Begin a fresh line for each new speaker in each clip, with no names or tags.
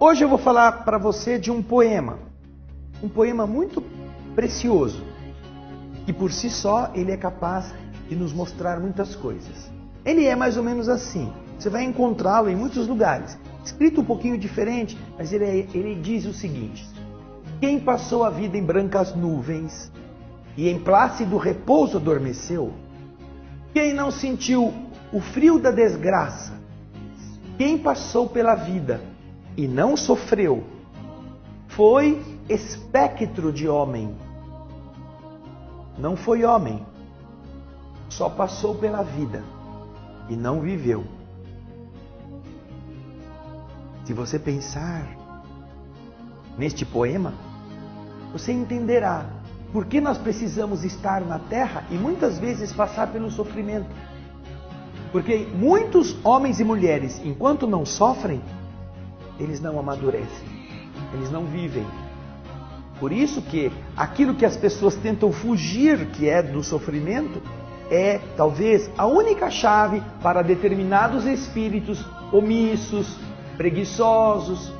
Hoje eu vou falar para você de um poema, um poema muito precioso, que por si só ele é capaz de nos mostrar muitas coisas. Ele é mais ou menos assim. Você vai encontrá-lo em muitos lugares, escrito um pouquinho diferente, mas ele, é, ele diz o seguinte: Quem passou a vida em brancas nuvens e em plácido repouso adormeceu? Quem não sentiu o frio da desgraça? Quem passou pela vida e não sofreu foi espectro de homem. Não foi homem, só passou pela vida e não viveu. Se você pensar neste poema, você entenderá por que nós precisamos estar na terra e muitas vezes passar pelo sofrimento. Porque muitos homens e mulheres, enquanto não sofrem, eles não amadurecem, eles não vivem. Por isso que aquilo que as pessoas tentam fugir, que é do sofrimento, é talvez a única chave para determinados espíritos omissos, preguiçosos,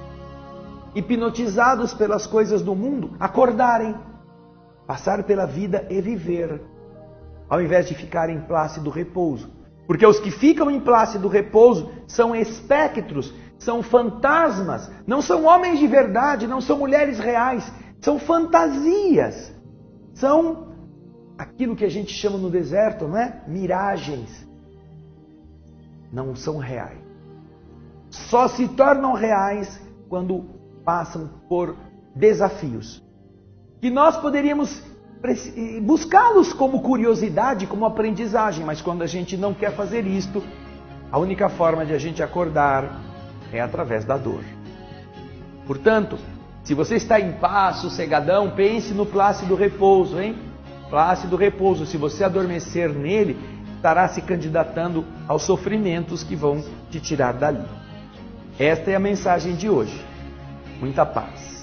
hipnotizados pelas coisas do mundo, acordarem, passar pela vida e viver, ao invés de ficar em plácido repouso. Porque os que ficam em plácido repouso são espectros, são fantasmas, não são homens de verdade, não são mulheres reais, são fantasias, são aquilo que a gente chama no deserto, não é? Miragens. Não são reais. Só se tornam reais quando passam por desafios. Que nós poderíamos buscá-los como curiosidade, como aprendizagem, mas quando a gente não quer fazer isto, a única forma de a gente acordar é através da dor. Portanto, se você está em paz, sossegadão, pense no plácido repouso, hein? Plácido repouso. Se você adormecer nele, estará se candidatando aos sofrimentos que vão te tirar dali. Esta é a mensagem de hoje. Muita paz.